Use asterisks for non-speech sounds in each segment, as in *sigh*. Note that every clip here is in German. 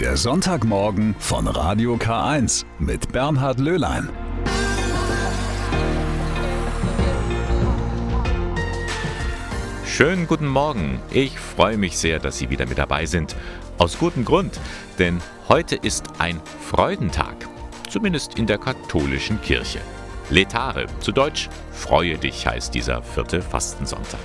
Der Sonntagmorgen von Radio K1 mit Bernhard Löhlein. Schönen guten Morgen. Ich freue mich sehr, dass Sie wieder mit dabei sind. Aus gutem Grund, denn heute ist ein Freudentag. Zumindest in der katholischen Kirche. Letare, zu Deutsch Freue dich heißt dieser vierte Fastensonntag.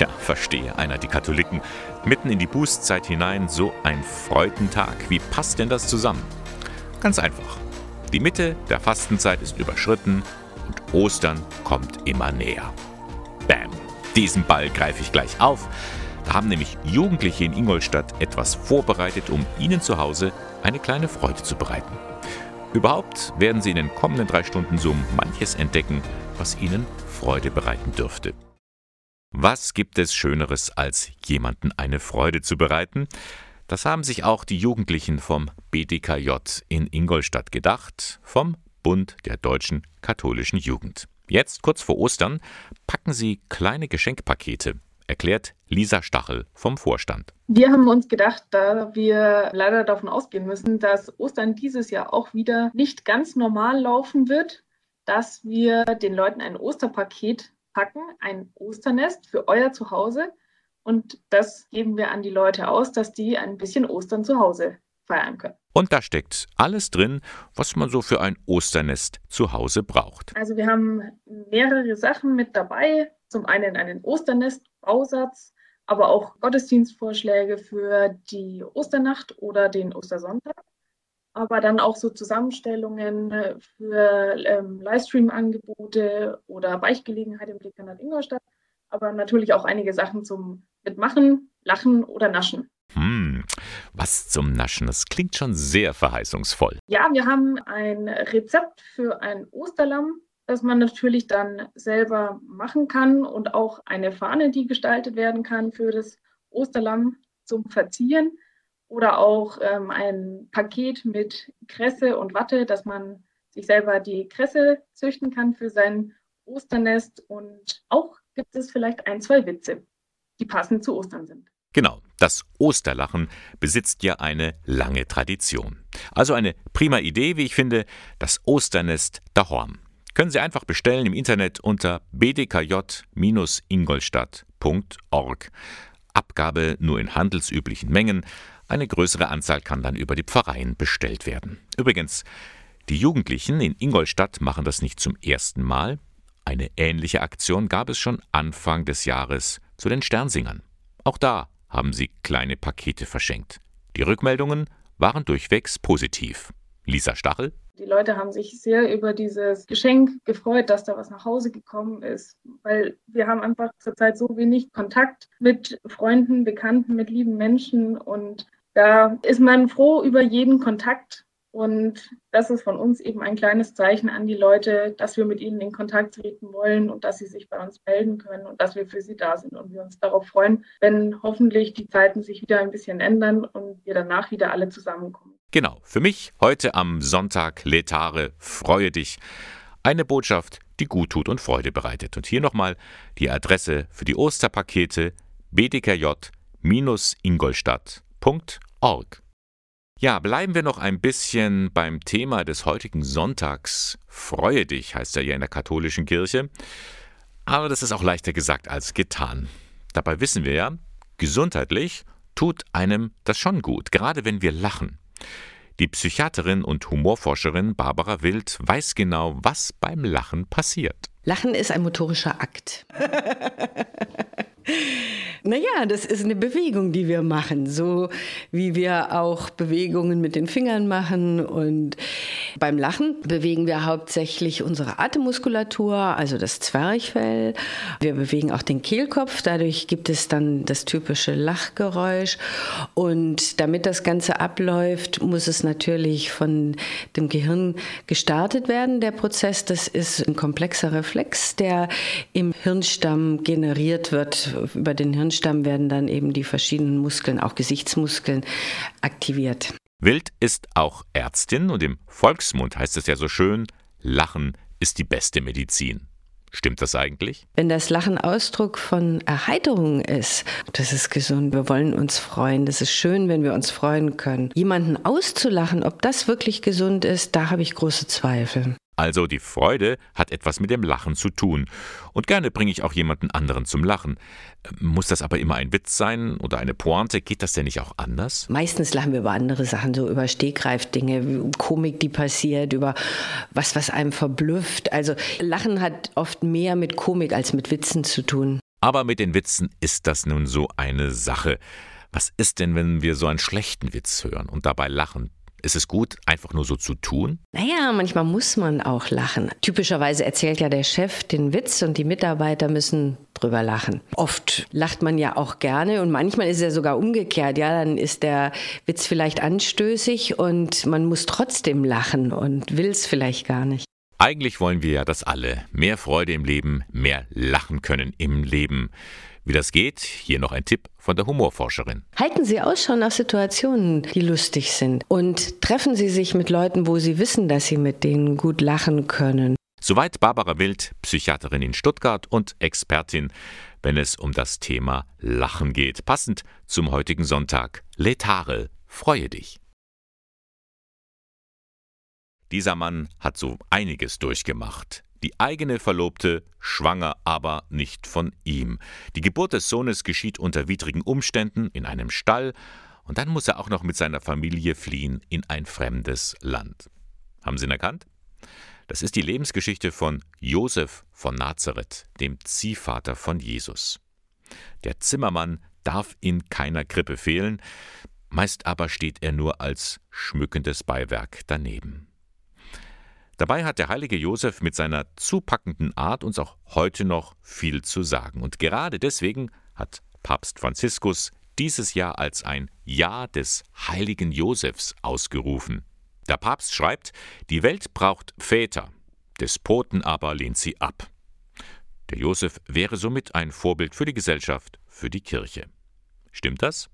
Tja, verstehe einer die Katholiken. Mitten in die Bußzeit hinein so ein Freudentag. Wie passt denn das zusammen? Ganz einfach. Die Mitte der Fastenzeit ist überschritten und Ostern kommt immer näher. Bam! Diesen Ball greife ich gleich auf. Da haben nämlich Jugendliche in Ingolstadt etwas vorbereitet, um ihnen zu Hause eine kleine Freude zu bereiten. Überhaupt werden sie in den kommenden drei Stunden so manches entdecken, was ihnen Freude bereiten dürfte. Was gibt es Schöneres, als jemanden eine Freude zu bereiten? Das haben sich auch die Jugendlichen vom BDKJ in Ingolstadt gedacht, vom Bund der deutschen katholischen Jugend. Jetzt, kurz vor Ostern, packen sie kleine Geschenkpakete, erklärt Lisa Stachel vom Vorstand. Wir haben uns gedacht, da wir leider davon ausgehen müssen, dass Ostern dieses Jahr auch wieder nicht ganz normal laufen wird, dass wir den Leuten ein Osterpaket packen, ein Osternest für euer Zuhause. Und das geben wir an die Leute aus, dass die ein bisschen Ostern zu Hause feiern können. Und da steckt alles drin, was man so für ein Osternest zu Hause braucht. Also wir haben mehrere Sachen mit dabei. Zum einen einen Osternest-Bausatz, aber auch Gottesdienstvorschläge für die Osternacht oder den Ostersonntag. Aber dann auch so Zusammenstellungen für ähm, Livestream-Angebote oder Beichtgelegenheit im Dekanat Ingolstadt. Aber natürlich auch einige Sachen zum Mitmachen, Lachen oder Naschen. Hm, was zum Naschen. Das klingt schon sehr verheißungsvoll. Ja, wir haben ein Rezept für ein Osterlamm, das man natürlich dann selber machen kann und auch eine Fahne, die gestaltet werden kann für das Osterlamm zum Verzieren oder auch ähm, ein Paket mit Kresse und Watte, dass man sich selber die Kresse züchten kann für sein Osternest und auch gibt es vielleicht ein, zwei Witze, die passend zu Ostern sind. Genau, das Osterlachen besitzt ja eine lange Tradition. Also eine prima Idee, wie ich finde, das Osternest Dahorm. Können Sie einfach bestellen im Internet unter bdkj-ingolstadt.org. Abgabe nur in handelsüblichen Mengen. Eine größere Anzahl kann dann über die Pfarreien bestellt werden. Übrigens, die Jugendlichen in Ingolstadt machen das nicht zum ersten Mal. Eine ähnliche Aktion gab es schon Anfang des Jahres zu den Sternsingern. Auch da haben sie kleine Pakete verschenkt. Die Rückmeldungen waren durchwegs positiv. Lisa Stachel. Die Leute haben sich sehr über dieses Geschenk gefreut, dass da was nach Hause gekommen ist, weil wir haben einfach zurzeit so wenig Kontakt mit Freunden, Bekannten, mit lieben Menschen und da ist man froh über jeden Kontakt und das ist von uns eben ein kleines Zeichen an die Leute, dass wir mit ihnen in Kontakt treten wollen und dass sie sich bei uns melden können und dass wir für sie da sind. Und wir uns darauf freuen, wenn hoffentlich die Zeiten sich wieder ein bisschen ändern und wir danach wieder alle zusammenkommen. Genau, für mich heute am Sonntag Letare, freue dich. Eine Botschaft, die gut tut und Freude bereitet. Und hier nochmal die Adresse für die Osterpakete bdkj-ingolstadt.org. Ja, bleiben wir noch ein bisschen beim Thema des heutigen Sonntags. Freue dich, heißt er ja in der katholischen Kirche. Aber das ist auch leichter gesagt als getan. Dabei wissen wir ja, gesundheitlich tut einem das schon gut, gerade wenn wir lachen. Die Psychiaterin und Humorforscherin Barbara Wild weiß genau, was beim Lachen passiert. Lachen ist ein motorischer Akt. *laughs* Naja, das ist eine Bewegung, die wir machen, so wie wir auch Bewegungen mit den Fingern machen. Und beim Lachen bewegen wir hauptsächlich unsere Atemmuskulatur, also das Zwerchfell. Wir bewegen auch den Kehlkopf, dadurch gibt es dann das typische Lachgeräusch. Und damit das Ganze abläuft, muss es natürlich von dem Gehirn gestartet werden, der Prozess. Das ist ein komplexer Reflex, der im Hirnstamm generiert wird über den Hirnstamm werden dann eben die verschiedenen Muskeln, auch Gesichtsmuskeln, aktiviert. Wild ist auch Ärztin und im Volksmund heißt es ja so schön, Lachen ist die beste Medizin. Stimmt das eigentlich? Wenn das Lachen Ausdruck von Erheiterung ist, das ist gesund. Wir wollen uns freuen. Das ist schön, wenn wir uns freuen können. Jemanden auszulachen, ob das wirklich gesund ist, da habe ich große Zweifel. Also die Freude hat etwas mit dem Lachen zu tun. Und gerne bringe ich auch jemanden anderen zum Lachen. Muss das aber immer ein Witz sein oder eine Pointe? Geht das denn nicht auch anders? Meistens lachen wir über andere Sachen, so über Stegreifdinge, Komik, die passiert, über was, was einem verblüfft. Also Lachen hat oft mehr mit Komik als mit Witzen zu tun. Aber mit den Witzen ist das nun so eine Sache. Was ist denn, wenn wir so einen schlechten Witz hören und dabei lachen? Ist es gut, einfach nur so zu tun? Naja, manchmal muss man auch lachen. Typischerweise erzählt ja der Chef den Witz und die Mitarbeiter müssen drüber lachen. Oft lacht man ja auch gerne und manchmal ist es ja sogar umgekehrt. Ja, dann ist der Witz vielleicht anstößig und man muss trotzdem lachen und will es vielleicht gar nicht. Eigentlich wollen wir ja, dass alle mehr Freude im Leben, mehr lachen können im Leben. Wie das geht, hier noch ein Tipp von der Humorforscherin. Halten Sie Ausschau nach Situationen, die lustig sind und treffen Sie sich mit Leuten, wo Sie wissen, dass Sie mit denen gut lachen können. Soweit Barbara Wild, Psychiaterin in Stuttgart und Expertin, wenn es um das Thema Lachen geht. Passend zum heutigen Sonntag. Letare, freue dich. Dieser Mann hat so einiges durchgemacht. Die eigene Verlobte schwanger, aber nicht von ihm. Die Geburt des Sohnes geschieht unter widrigen Umständen in einem Stall, und dann muss er auch noch mit seiner Familie fliehen in ein fremdes Land. Haben Sie ihn erkannt? Das ist die Lebensgeschichte von Josef von Nazareth, dem Ziehvater von Jesus. Der Zimmermann darf in keiner Krippe fehlen, meist aber steht er nur als schmückendes Beiwerk daneben. Dabei hat der heilige Josef mit seiner zupackenden Art uns auch heute noch viel zu sagen. Und gerade deswegen hat Papst Franziskus dieses Jahr als ein Jahr des heiligen Josefs ausgerufen. Der Papst schreibt, die Welt braucht Väter, Despoten aber lehnt sie ab. Der Josef wäre somit ein Vorbild für die Gesellschaft, für die Kirche. Stimmt das?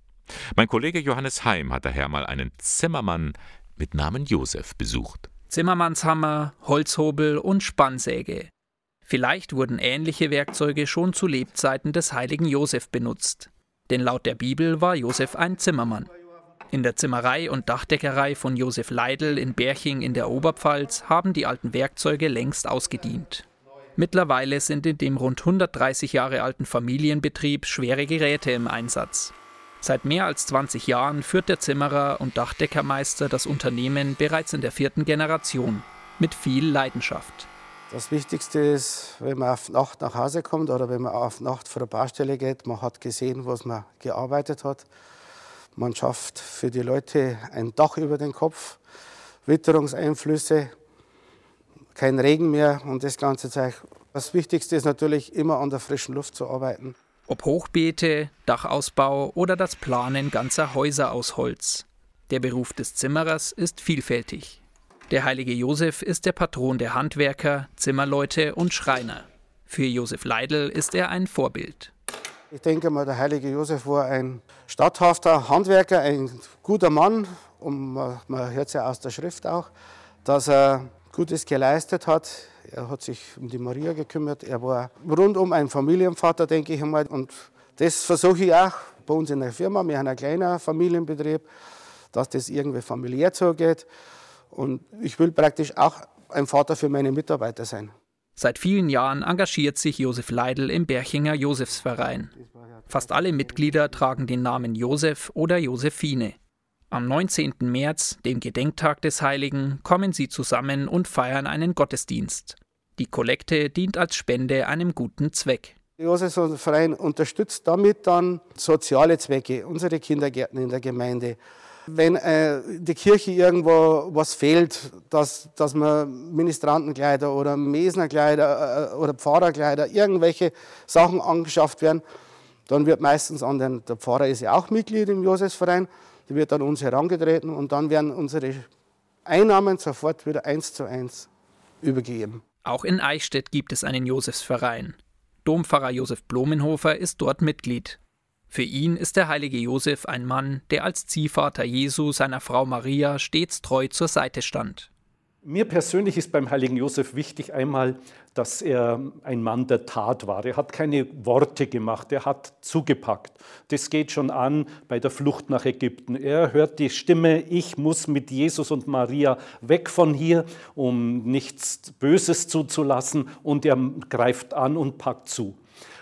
Mein Kollege Johannes Heim hat daher mal einen Zimmermann mit Namen Josef besucht. Zimmermannshammer, Holzhobel und Spannsäge. Vielleicht wurden ähnliche Werkzeuge schon zu Lebzeiten des heiligen Josef benutzt. Denn laut der Bibel war Josef ein Zimmermann. In der Zimmerei und Dachdeckerei von Josef Leidl in Berching in der Oberpfalz haben die alten Werkzeuge längst ausgedient. Mittlerweile sind in dem rund 130 Jahre alten Familienbetrieb schwere Geräte im Einsatz. Seit mehr als 20 Jahren führt der Zimmerer und Dachdeckermeister das Unternehmen bereits in der vierten Generation mit viel Leidenschaft. Das Wichtigste ist, wenn man auf Nacht nach Hause kommt oder wenn man auf Nacht vor der Baustelle geht, man hat gesehen, was man gearbeitet hat. Man schafft für die Leute ein Dach über den Kopf, Witterungseinflüsse, kein Regen mehr und das ganze Zeug. Das Wichtigste ist natürlich immer an der frischen Luft zu arbeiten. Ob Hochbeete, Dachausbau oder das Planen ganzer Häuser aus Holz. Der Beruf des Zimmerers ist vielfältig. Der heilige Josef ist der Patron der Handwerker, Zimmerleute und Schreiner. Für Josef Leidl ist er ein Vorbild. Ich denke mal, der heilige Josef war ein statthafter Handwerker, ein guter Mann. Und man hört es ja aus der Schrift auch, dass er Gutes geleistet hat. Er hat sich um die Maria gekümmert. Er war rundum ein Familienvater, denke ich einmal. Und das versuche ich auch bei uns in der Firma. Wir haben einen kleinen Familienbetrieb, dass das irgendwie familiär zugeht. Und ich will praktisch auch ein Vater für meine Mitarbeiter sein. Seit vielen Jahren engagiert sich Josef Leidl im Berchinger Josefsverein. Fast alle Mitglieder tragen den Namen Josef oder Josephine. Am 19. März, dem Gedenktag des Heiligen, kommen sie zusammen und feiern einen Gottesdienst. Die Kollekte dient als Spende einem guten Zweck. Der Josefsverein unterstützt damit dann soziale Zwecke, unsere Kindergärten in der Gemeinde. Wenn äh, die Kirche irgendwo was fehlt, dass, dass man Ministrantenkleider oder Mesnerkleider äh, oder Pfarrerkleider, irgendwelche Sachen angeschafft werden, dann wird meistens an den, der Pfarrer ist ja auch Mitglied im Josefsverein, die wird an uns herangetreten und dann werden unsere Einnahmen sofort wieder eins zu eins übergeben. Auch in Eichstätt gibt es einen Josefsverein. Dompfarrer Josef Blumenhofer ist dort Mitglied. Für ihn ist der heilige Josef ein Mann, der als Ziehvater Jesu seiner Frau Maria stets treu zur Seite stand. Mir persönlich ist beim heiligen Josef wichtig einmal, dass er ein Mann der Tat war. Er hat keine Worte gemacht, er hat zugepackt. Das geht schon an bei der Flucht nach Ägypten. Er hört die Stimme, ich muss mit Jesus und Maria weg von hier, um nichts Böses zuzulassen, und er greift an und packt zu.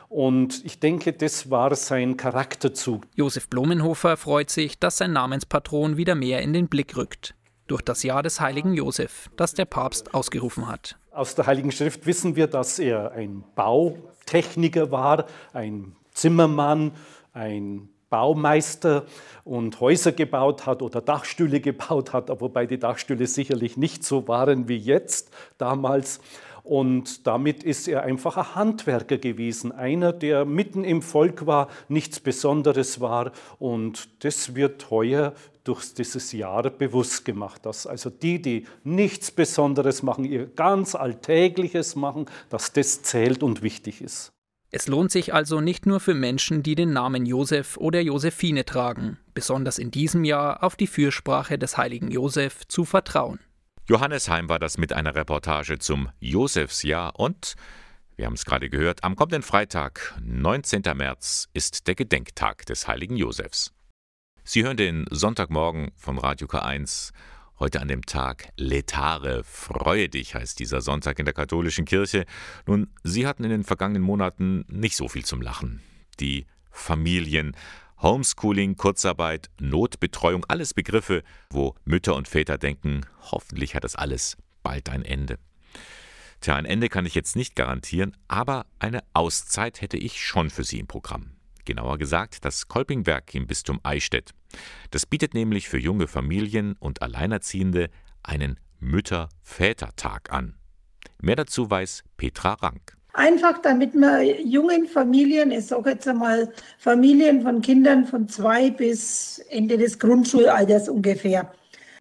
Und ich denke, das war sein Charakterzug. Josef Blumenhofer freut sich, dass sein Namenspatron wieder mehr in den Blick rückt durch das Jahr des heiligen Josef, das der Papst ausgerufen hat. Aus der Heiligen Schrift wissen wir, dass er ein Bautechniker war, ein Zimmermann, ein Baumeister und Häuser gebaut hat oder Dachstühle gebaut hat, wobei die Dachstühle sicherlich nicht so waren wie jetzt damals. Und damit ist er einfach ein Handwerker gewesen, einer, der mitten im Volk war, nichts Besonderes war. Und das wird heuer durch dieses Jahr bewusst gemacht, dass also die, die nichts Besonderes machen, ihr ganz Alltägliches machen, dass das zählt und wichtig ist. Es lohnt sich also nicht nur für Menschen, die den Namen Josef oder Josephine tragen, besonders in diesem Jahr auf die Fürsprache des heiligen Josef zu vertrauen. Johannes Heim war das mit einer Reportage zum Josefsjahr und wir haben es gerade gehört, am kommenden Freitag, 19. März, ist der Gedenktag des heiligen Josefs. Sie hören den Sonntagmorgen von Radio K1. Heute an dem Tag Letare, freue dich heißt dieser Sonntag in der katholischen Kirche. Nun, Sie hatten in den vergangenen Monaten nicht so viel zum Lachen. Die Familien, Homeschooling, Kurzarbeit, Notbetreuung, alles Begriffe, wo Mütter und Väter denken, hoffentlich hat das alles bald ein Ende. Tja, ein Ende kann ich jetzt nicht garantieren, aber eine Auszeit hätte ich schon für Sie im Programm genauer gesagt das Kolpingwerk im Bistum Eichstätt. Das bietet nämlich für junge Familien und Alleinerziehende einen Mütter-Väter-Tag an. Mehr dazu weiß Petra Rank. Einfach damit man jungen Familien, ich sage jetzt einmal Familien von Kindern von zwei bis Ende des Grundschulalters ungefähr,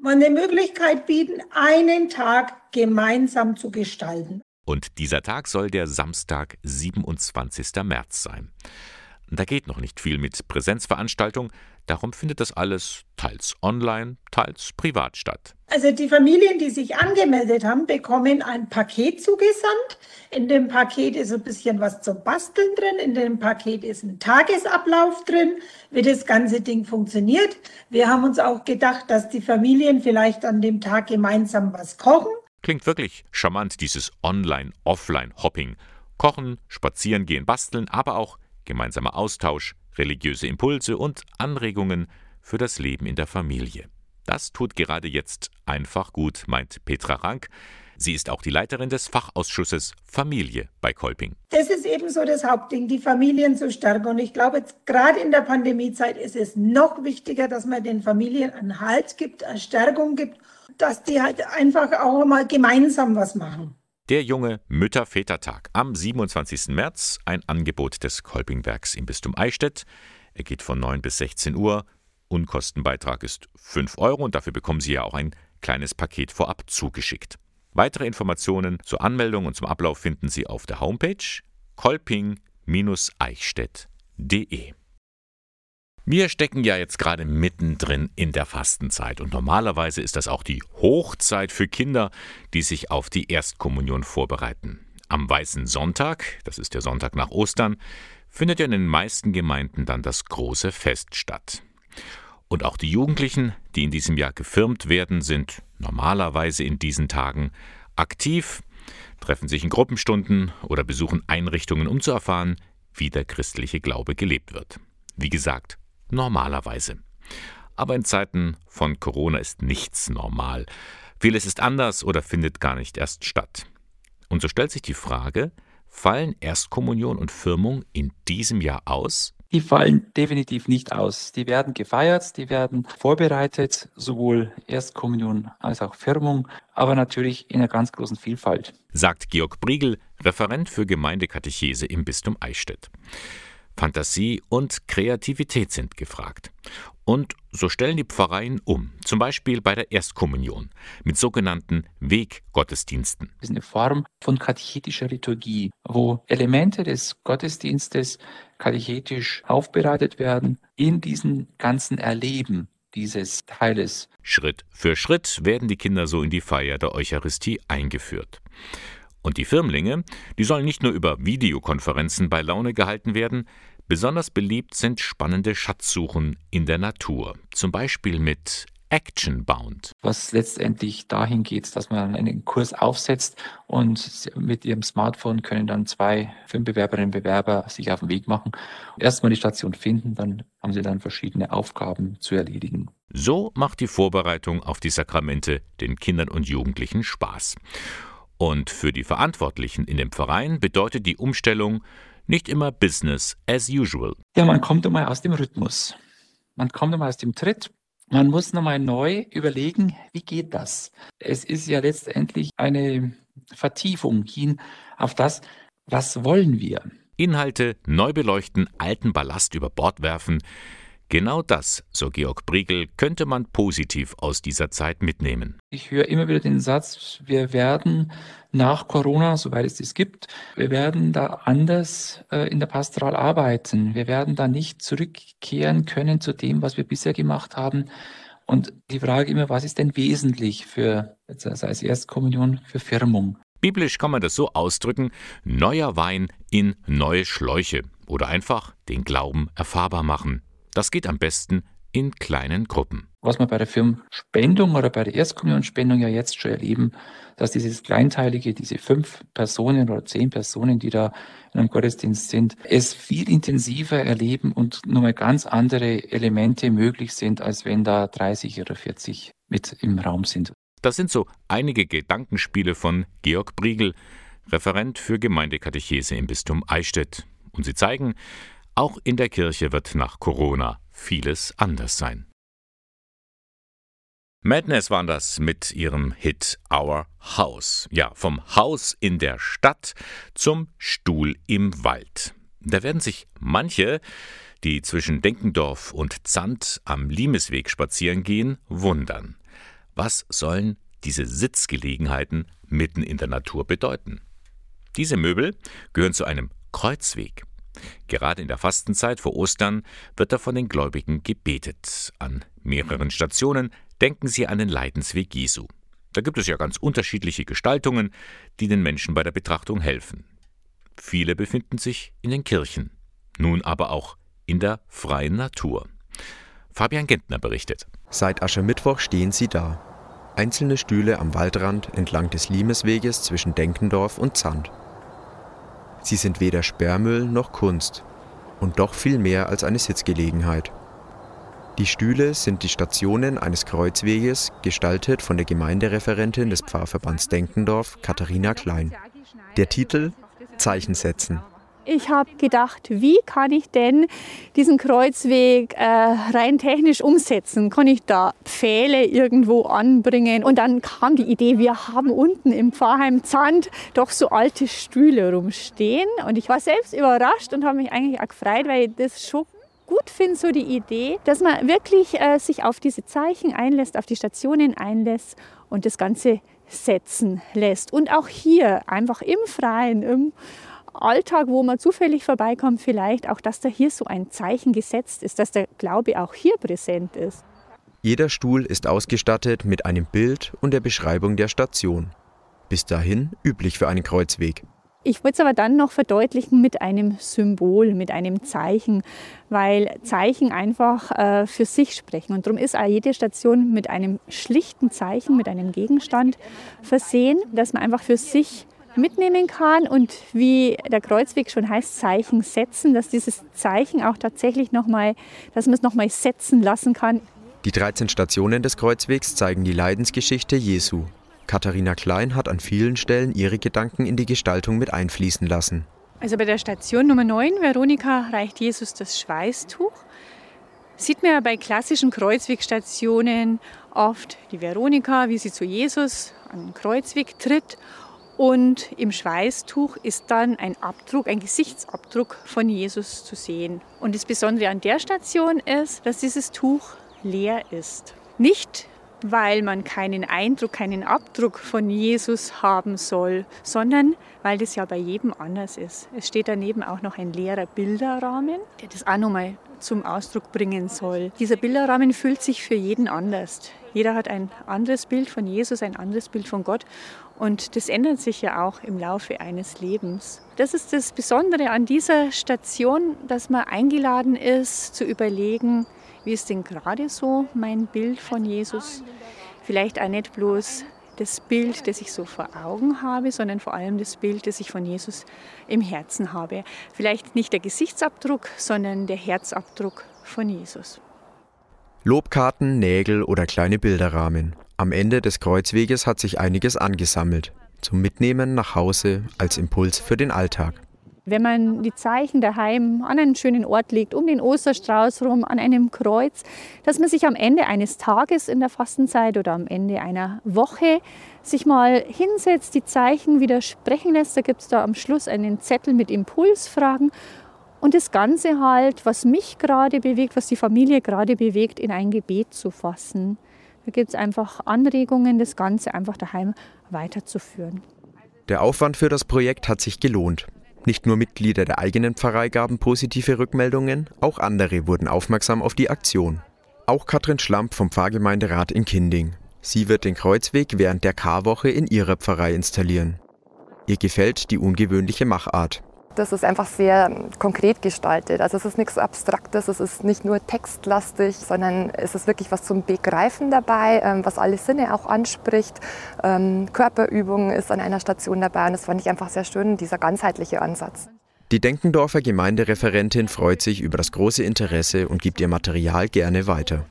mal eine Möglichkeit bieten, einen Tag gemeinsam zu gestalten. Und dieser Tag soll der Samstag, 27. März sein. Da geht noch nicht viel mit Präsenzveranstaltung, darum findet das alles teils online, teils privat statt. Also die Familien, die sich angemeldet haben, bekommen ein Paket zugesandt. In dem Paket ist ein bisschen was zum Basteln drin, in dem Paket ist ein Tagesablauf drin, wie das ganze Ding funktioniert. Wir haben uns auch gedacht, dass die Familien vielleicht an dem Tag gemeinsam was kochen. Klingt wirklich charmant, dieses Online-Offline-Hopping. Kochen, spazieren gehen, basteln, aber auch gemeinsamer Austausch, religiöse Impulse und Anregungen für das Leben in der Familie. Das tut gerade jetzt einfach gut, meint Petra Rank. Sie ist auch die Leiterin des Fachausschusses Familie bei Kolping. Das ist eben so das Hauptding, die Familien zu stärken. Und ich glaube, gerade in der Pandemiezeit ist es noch wichtiger, dass man den Familien einen Halt gibt, eine Stärkung gibt, dass die halt einfach auch mal gemeinsam was machen. Der junge Mütter-Väter-Tag am 27. März, ein Angebot des Kolpingwerks im Bistum Eichstätt. Er geht von 9 bis 16 Uhr. Unkostenbeitrag ist 5 Euro und dafür bekommen Sie ja auch ein kleines Paket vorab zugeschickt. Weitere Informationen zur Anmeldung und zum Ablauf finden Sie auf der Homepage kolping-eichstätt.de. Wir stecken ja jetzt gerade mittendrin in der Fastenzeit und normalerweise ist das auch die Hochzeit für Kinder, die sich auf die Erstkommunion vorbereiten. Am Weißen Sonntag, das ist der Sonntag nach Ostern, findet ja in den meisten Gemeinden dann das große Fest statt. Und auch die Jugendlichen, die in diesem Jahr gefirmt werden, sind normalerweise in diesen Tagen aktiv, treffen sich in Gruppenstunden oder besuchen Einrichtungen, um zu erfahren, wie der christliche Glaube gelebt wird. Wie gesagt, normalerweise. Aber in Zeiten von Corona ist nichts normal. Vieles ist anders oder findet gar nicht erst statt. Und so stellt sich die Frage, fallen Erstkommunion und Firmung in diesem Jahr aus? Die fallen definitiv nicht aus. Die werden gefeiert, die werden vorbereitet, sowohl Erstkommunion als auch Firmung, aber natürlich in einer ganz großen Vielfalt. Sagt Georg Briegel, Referent für Gemeindekatechese im Bistum Eichstätt. Fantasie und Kreativität sind gefragt. Und so stellen die Pfarreien um, zum Beispiel bei der Erstkommunion mit sogenannten Weggottesdiensten. Das ist eine Form von katechetischer Liturgie, wo Elemente des Gottesdienstes katechetisch aufbereitet werden in diesen ganzen Erleben. dieses Teiles. Schritt für Schritt werden die Kinder so in die Feier der Eucharistie eingeführt. Und die Firmlinge, die sollen nicht nur über Videokonferenzen bei Laune gehalten werden, besonders beliebt sind spannende Schatzsuchen in der Natur, zum Beispiel mit Action-bound. Was letztendlich dahin geht, dass man einen Kurs aufsetzt und mit ihrem Smartphone können dann zwei Filmbewerberinnen und Bewerber sich auf den Weg machen. Erstmal die Station finden, dann haben sie dann verschiedene Aufgaben zu erledigen. So macht die Vorbereitung auf die Sakramente den Kindern und Jugendlichen Spaß. Und für die Verantwortlichen in dem Verein bedeutet die Umstellung nicht immer Business as usual. Ja, man kommt einmal aus dem Rhythmus. Man kommt einmal aus dem Tritt man muss nochmal neu überlegen, wie geht das? Es ist ja letztendlich eine Vertiefung hin auf das, was wollen wir? Inhalte neu beleuchten, alten Ballast über Bord werfen. Genau das, so Georg Briegel, könnte man positiv aus dieser Zeit mitnehmen. Ich höre immer wieder den Satz, wir werden nach Corona, soweit es das gibt, wir werden da anders äh, in der Pastoral arbeiten. Wir werden da nicht zurückkehren können zu dem, was wir bisher gemacht haben. Und die Frage immer, was ist denn wesentlich für, sei es Erstkommunion, für Firmung? Biblisch kann man das so ausdrücken, neuer Wein in neue Schläuche oder einfach den Glauben erfahrbar machen. Das geht am besten in kleinen Gruppen. Was wir bei der Firmenspendung oder bei der Erstkommunionspendung ja jetzt schon erleben, dass dieses Kleinteilige, diese fünf Personen oder zehn Personen, die da in einem Gottesdienst sind, es viel intensiver erleben und nochmal ganz andere Elemente möglich sind, als wenn da 30 oder 40 mit im Raum sind. Das sind so einige Gedankenspiele von Georg Briegel, Referent für Gemeindekatechese im Bistum Eichstätt. Und sie zeigen, auch in der Kirche wird nach Corona vieles anders sein. Madness waren das mit ihrem Hit Our House. Ja, vom Haus in der Stadt zum Stuhl im Wald. Da werden sich manche, die zwischen Denkendorf und Zand am Limesweg spazieren gehen, wundern. Was sollen diese Sitzgelegenheiten mitten in der Natur bedeuten? Diese Möbel gehören zu einem Kreuzweg. Gerade in der Fastenzeit vor Ostern wird da von den Gläubigen gebetet. An mehreren Stationen denken sie an den Leidensweg Jesu. Da gibt es ja ganz unterschiedliche Gestaltungen, die den Menschen bei der Betrachtung helfen. Viele befinden sich in den Kirchen, nun aber auch in der freien Natur. Fabian Gentner berichtet. Seit Aschermittwoch stehen sie da. Einzelne Stühle am Waldrand entlang des Limesweges zwischen Denkendorf und Zand. Sie sind weder Sperrmüll noch Kunst und doch viel mehr als eine Sitzgelegenheit. Die Stühle sind die Stationen eines Kreuzweges, gestaltet von der Gemeindereferentin des Pfarrverbands Denkendorf, Katharina Klein. Der Titel Zeichen setzen. Ich habe gedacht, wie kann ich denn diesen Kreuzweg äh, rein technisch umsetzen? Kann ich da Pfähle irgendwo anbringen? Und dann kam die Idee, wir haben unten im Pfarrheim Zand doch so alte Stühle rumstehen. Und ich war selbst überrascht und habe mich eigentlich auch gefreut, weil ich das schon gut finde, so die Idee, dass man wirklich äh, sich auf diese Zeichen einlässt, auf die Stationen einlässt und das Ganze setzen lässt. Und auch hier einfach im Freien, im Alltag, wo man zufällig vorbeikommt, vielleicht auch, dass da hier so ein Zeichen gesetzt ist, dass der Glaube auch hier präsent ist. Jeder Stuhl ist ausgestattet mit einem Bild und der Beschreibung der Station. Bis dahin üblich für einen Kreuzweg. Ich wollte es aber dann noch verdeutlichen mit einem Symbol, mit einem Zeichen, weil Zeichen einfach äh, für sich sprechen. Und darum ist auch jede Station mit einem schlichten Zeichen, mit einem Gegenstand versehen, dass man einfach für sich mitnehmen kann und wie der Kreuzweg schon heißt, Zeichen setzen, dass dieses Zeichen auch tatsächlich nochmal, dass man es nochmal setzen lassen kann. Die 13 Stationen des Kreuzwegs zeigen die Leidensgeschichte Jesu. Katharina Klein hat an vielen Stellen ihre Gedanken in die Gestaltung mit einfließen lassen. Also bei der Station Nummer 9, Veronika, reicht Jesus das Schweißtuch. Sieht man ja bei klassischen Kreuzwegstationen oft die Veronika, wie sie zu Jesus an den Kreuzweg tritt und im Schweißtuch ist dann ein Abdruck, ein Gesichtsabdruck von Jesus zu sehen. Und das Besondere an der Station ist, dass dieses Tuch leer ist. Nicht, weil man keinen Eindruck, keinen Abdruck von Jesus haben soll, sondern weil das ja bei jedem anders ist. Es steht daneben auch noch ein leerer Bilderrahmen, der das auch nochmal zum Ausdruck bringen soll. Dieser Bilderrahmen fühlt sich für jeden anders. Jeder hat ein anderes Bild von Jesus, ein anderes Bild von Gott und das ändert sich ja auch im Laufe eines Lebens. Das ist das Besondere an dieser Station, dass man eingeladen ist zu überlegen, wie ist denn gerade so mein Bild von Jesus? Vielleicht auch nicht bloß das Bild, das ich so vor Augen habe, sondern vor allem das Bild, das ich von Jesus im Herzen habe. Vielleicht nicht der Gesichtsabdruck, sondern der Herzabdruck von Jesus. Lobkarten, Nägel oder kleine Bilderrahmen. Am Ende des Kreuzweges hat sich einiges angesammelt. Zum Mitnehmen nach Hause als Impuls für den Alltag. Wenn man die Zeichen daheim an einen schönen Ort legt, um den Osterstrauß rum, an einem Kreuz, dass man sich am Ende eines Tages in der Fastenzeit oder am Ende einer Woche sich mal hinsetzt, die Zeichen widersprechen lässt. Da gibt es da am Schluss einen Zettel mit Impulsfragen und das Ganze halt, was mich gerade bewegt, was die Familie gerade bewegt, in ein Gebet zu fassen. Da gibt es einfach Anregungen, das Ganze einfach daheim weiterzuführen. Der Aufwand für das Projekt hat sich gelohnt. Nicht nur Mitglieder der eigenen Pfarrei gaben positive Rückmeldungen, auch andere wurden aufmerksam auf die Aktion. Auch Katrin Schlamp vom Pfarrgemeinderat in Kinding. Sie wird den Kreuzweg während der Karwoche in ihrer Pfarrei installieren. Ihr gefällt die ungewöhnliche Machart. Das ist einfach sehr konkret gestaltet. Also es ist nichts Abstraktes, es ist nicht nur textlastig, sondern es ist wirklich was zum Begreifen dabei, ähm, was alle Sinne auch anspricht. Ähm, Körperübung ist an einer Station dabei und das fand ich einfach sehr schön, dieser ganzheitliche Ansatz. Die Denkendorfer Gemeindereferentin freut sich über das große Interesse und gibt ihr Material gerne weiter.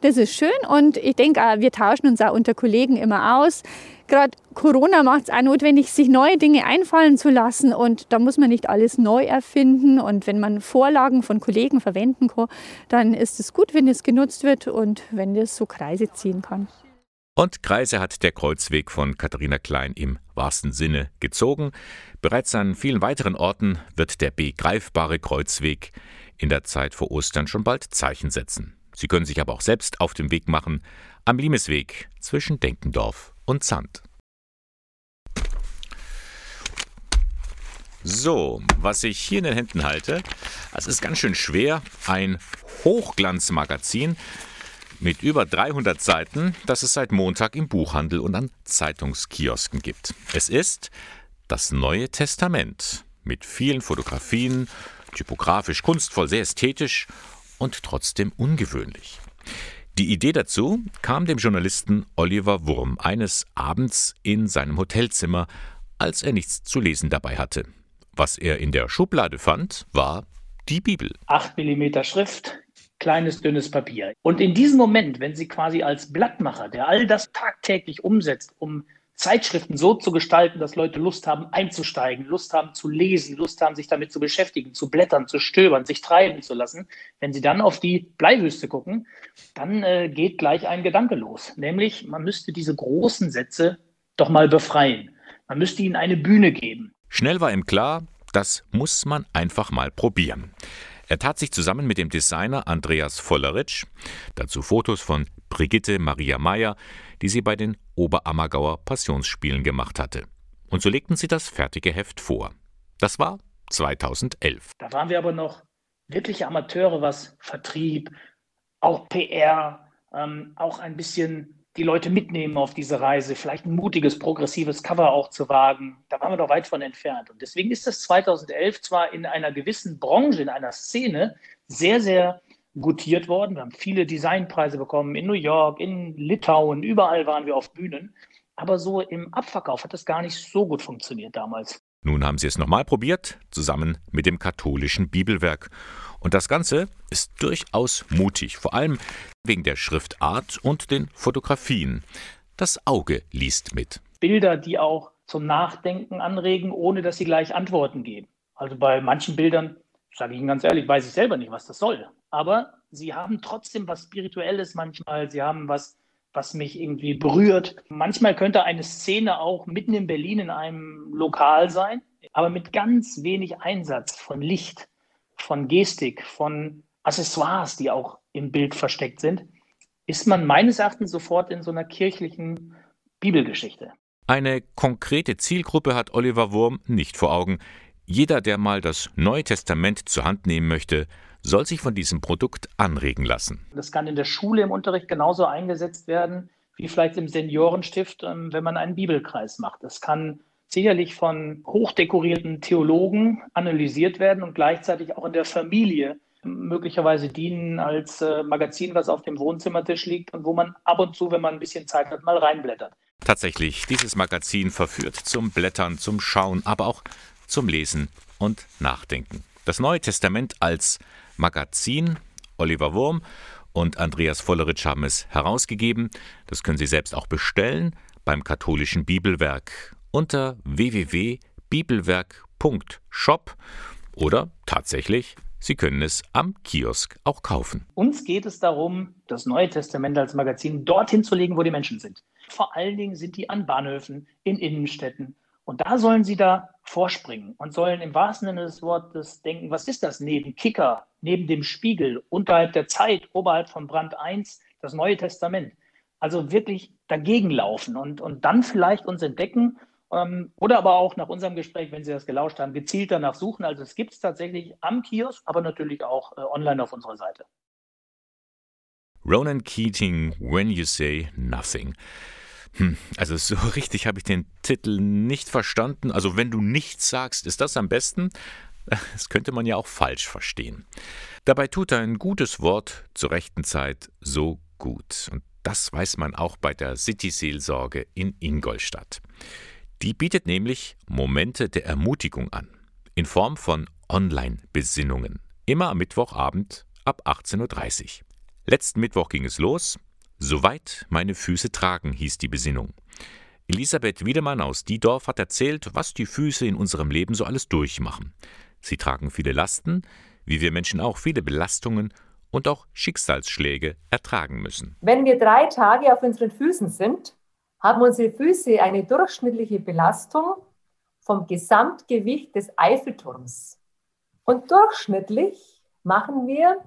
Das ist schön und ich denke, wir tauschen uns auch unter Kollegen immer aus. Gerade Corona macht es auch notwendig, sich neue Dinge einfallen zu lassen und da muss man nicht alles neu erfinden. Und wenn man Vorlagen von Kollegen verwenden kann, dann ist es gut, wenn es genutzt wird und wenn es so Kreise ziehen kann. Und Kreise hat der Kreuzweg von Katharina Klein im wahrsten Sinne gezogen. Bereits an vielen weiteren Orten wird der begreifbare Kreuzweg in der Zeit vor Ostern schon bald Zeichen setzen. Sie können sich aber auch selbst auf den Weg machen am Limesweg zwischen Denkendorf und Zand. So, was ich hier in den Händen halte, das ist ganz schön schwer. Ein Hochglanzmagazin mit über 300 Seiten, das es seit Montag im Buchhandel und an Zeitungskiosken gibt. Es ist das Neue Testament mit vielen Fotografien, typografisch kunstvoll, sehr ästhetisch und trotzdem ungewöhnlich. Die Idee dazu kam dem Journalisten Oliver Wurm eines Abends in seinem Hotelzimmer, als er nichts zu lesen dabei hatte. Was er in der Schublade fand, war die Bibel. 8 mm Schrift, kleines, dünnes Papier. Und in diesem Moment, wenn Sie quasi als Blattmacher, der all das tagtäglich umsetzt, um Zeitschriften so zu gestalten, dass Leute Lust haben einzusteigen, Lust haben zu lesen, Lust haben, sich damit zu beschäftigen, zu blättern, zu stöbern, sich treiben zu lassen. Wenn Sie dann auf die Bleiwüste gucken, dann äh, geht gleich ein Gedanke los. Nämlich, man müsste diese großen Sätze doch mal befreien. Man müsste ihnen eine Bühne geben. Schnell war ihm klar, das muss man einfach mal probieren. Er tat sich zusammen mit dem Designer Andreas Volleritsch, dazu Fotos von Brigitte Maria Meyer, die sie bei den Oberammergauer Passionsspielen gemacht hatte. Und so legten sie das fertige Heft vor. Das war 2011. Da waren wir aber noch wirkliche Amateure, was Vertrieb, auch PR, ähm, auch ein bisschen die Leute mitnehmen auf diese Reise, vielleicht ein mutiges, progressives Cover auch zu wagen. Da waren wir doch weit von entfernt. Und deswegen ist das 2011 zwar in einer gewissen Branche, in einer Szene sehr, sehr gutiert worden. Wir haben viele Designpreise bekommen in New York, in Litauen, überall waren wir auf Bühnen. Aber so im Abverkauf hat das gar nicht so gut funktioniert damals. Nun haben sie es nochmal probiert, zusammen mit dem katholischen Bibelwerk. Und das Ganze ist durchaus mutig, vor allem wegen der Schriftart und den Fotografien. Das Auge liest mit. Bilder, die auch zum Nachdenken anregen, ohne dass sie gleich Antworten geben. Also bei manchen Bildern, sage ich Ihnen ganz ehrlich, weiß ich selber nicht, was das soll aber sie haben trotzdem was Spirituelles manchmal, sie haben was, was mich irgendwie berührt. Manchmal könnte eine Szene auch mitten in Berlin in einem Lokal sein, aber mit ganz wenig Einsatz von Licht, von Gestik, von Accessoires, die auch im Bild versteckt sind, ist man meines Erachtens sofort in so einer kirchlichen Bibelgeschichte. Eine konkrete Zielgruppe hat Oliver Wurm nicht vor Augen. Jeder, der mal das Neue Testament zur Hand nehmen möchte, soll sich von diesem Produkt anregen lassen. Das kann in der Schule im Unterricht genauso eingesetzt werden wie vielleicht im Seniorenstift, ähm, wenn man einen Bibelkreis macht. Das kann sicherlich von hochdekorierten Theologen analysiert werden und gleichzeitig auch in der Familie möglicherweise dienen als äh, Magazin, was auf dem Wohnzimmertisch liegt und wo man ab und zu, wenn man ein bisschen Zeit hat, mal reinblättert. Tatsächlich, dieses Magazin verführt zum Blättern, zum Schauen, aber auch zum Lesen und Nachdenken. Das Neue Testament als Magazin, Oliver Wurm und Andreas Volleritsch haben es herausgegeben. Das können Sie selbst auch bestellen beim katholischen Bibelwerk unter www.bibelwerk.shop oder tatsächlich, Sie können es am Kiosk auch kaufen. Uns geht es darum, das Neue Testament als Magazin dorthin zu legen, wo die Menschen sind. Vor allen Dingen sind die an Bahnhöfen, in Innenstädten. Und da sollen sie da vorspringen und sollen im wahrsten Sinne des Wortes denken, was ist das neben Kicker, neben dem Spiegel, unterhalb der Zeit, oberhalb von Brand 1, das Neue Testament. Also wirklich dagegen laufen und, und dann vielleicht uns entdecken ähm, oder aber auch nach unserem Gespräch, wenn Sie das gelauscht haben, gezielt danach suchen. Also es gibt es tatsächlich am Kiosk, aber natürlich auch äh, online auf unserer Seite. Ronan Keating, When You Say Nothing. Hm, also so *laughs* richtig habe ich den Titel nicht verstanden. Also wenn du nichts sagst, ist das am besten? *laughs* Das könnte man ja auch falsch verstehen. Dabei tut ein gutes Wort zur rechten Zeit so gut. Und das weiß man auch bei der City-Seelsorge in Ingolstadt. Die bietet nämlich Momente der Ermutigung an, in Form von Online-Besinnungen, immer am Mittwochabend ab 18.30 Uhr. Letzten Mittwoch ging es los. Soweit meine Füße tragen, hieß die Besinnung. Elisabeth Wiedemann aus Diedorf hat erzählt, was die Füße in unserem Leben so alles durchmachen. Sie tragen viele Lasten, wie wir Menschen auch viele Belastungen und auch Schicksalsschläge ertragen müssen. Wenn wir drei Tage auf unseren Füßen sind, haben unsere Füße eine durchschnittliche Belastung vom Gesamtgewicht des Eiffelturms. Und durchschnittlich machen wir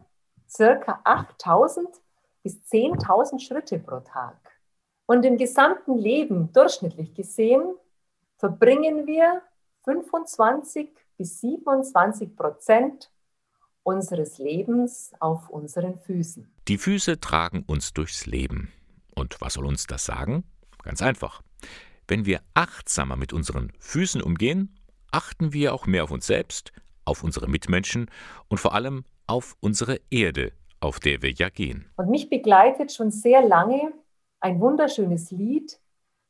circa 8000 bis 10.000 Schritte pro Tag. Und im gesamten Leben durchschnittlich gesehen verbringen wir 25 bis 27 Prozent unseres Lebens auf unseren Füßen. Die Füße tragen uns durchs Leben. Und was soll uns das sagen? Ganz einfach. Wenn wir achtsamer mit unseren Füßen umgehen, achten wir auch mehr auf uns selbst, auf unsere Mitmenschen und vor allem auf unsere Erde, auf der wir ja gehen. Und mich begleitet schon sehr lange ein wunderschönes Lied,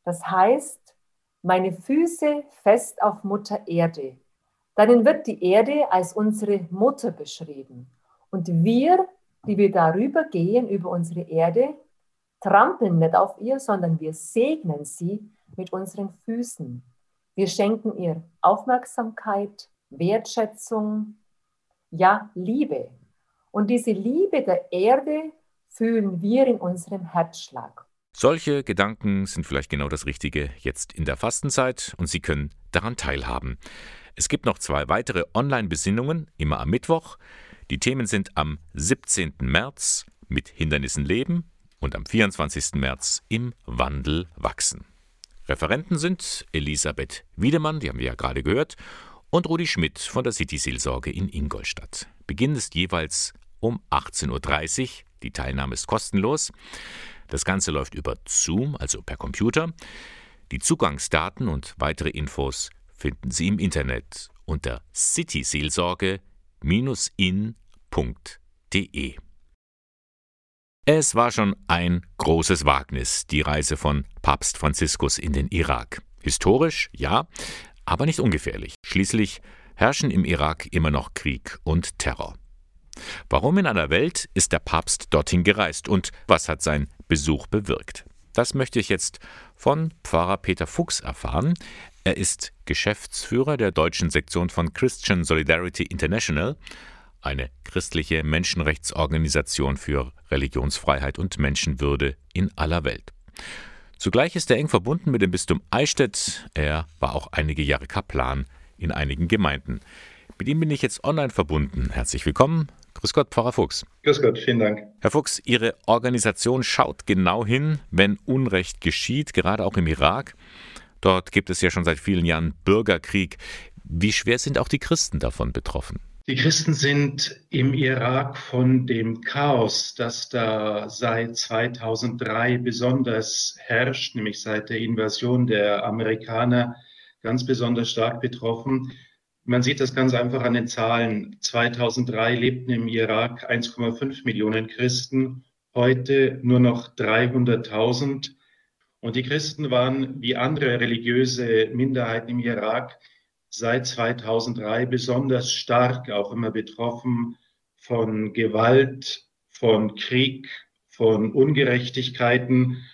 das heißt, meine Füße fest auf Mutter Erde. Darin wird die Erde als unsere Mutter beschrieben. Und wir, die wir darüber gehen, über unsere Erde, trampeln nicht auf ihr, sondern wir segnen sie mit unseren Füßen. Wir schenken ihr Aufmerksamkeit, Wertschätzung, ja, Liebe. Und diese Liebe der Erde fühlen wir in unserem Herzschlag. Solche Gedanken sind vielleicht genau das Richtige jetzt in der Fastenzeit und Sie können daran teilhaben. Es gibt noch zwei weitere Online-Besinnungen, immer am Mittwoch. Die Themen sind am 17. März mit Hindernissen leben und am 24. März im Wandel wachsen. Referenten sind Elisabeth Wiedemann, die haben wir ja gerade gehört, und Rudi Schmidt von der City-Seelsorge in Ingolstadt. Beginn ist jeweils um 18.30 Uhr. Die Teilnahme ist kostenlos. Das Ganze läuft über Zoom, also per Computer. Die Zugangsdaten und weitere Infos finden Sie im Internet unter cityseelsorge-in.de. Es war schon ein großes Wagnis, die Reise von Papst Franziskus in den Irak. Historisch, ja, aber nicht ungefährlich. Schließlich herrschen im Irak immer noch Krieg und Terror. Warum in einer Welt ist der Papst dorthin gereist und was hat sein Besuch bewirkt? Das möchte ich jetzt von Pfarrer Peter Fuchs erfahren. Er ist Geschäftsführer der deutschen Sektion von Christian Solidarity International eine christliche Menschenrechtsorganisation für Religionsfreiheit und Menschenwürde in aller Welt. Zugleich ist er eng verbunden mit dem Bistum Eichstätt. Er war auch einige Jahre Kaplan in einigen Gemeinden. Mit ihm bin ich jetzt online verbunden. Herzlich willkommen. Grüß Gott, Pfarrer Fuchs. Grüß Gott, vielen Dank. Herr Fuchs, Ihre Organisation schaut genau hin, wenn Unrecht geschieht, gerade auch im Irak. Dort gibt es ja schon seit vielen Jahren Bürgerkrieg. Wie schwer sind auch die Christen davon betroffen? Die Christen sind im Irak von dem Chaos, das da seit 2003 besonders herrscht, nämlich seit der Invasion der Amerikaner, ganz besonders stark betroffen. Man sieht das ganz einfach an den Zahlen. 2003 lebten im Irak 1,5 Millionen Christen, heute nur noch 300.000. Und die Christen waren wie andere religiöse Minderheiten im Irak seit 2003 besonders stark auch immer betroffen von Gewalt, von Krieg, von Ungerechtigkeiten.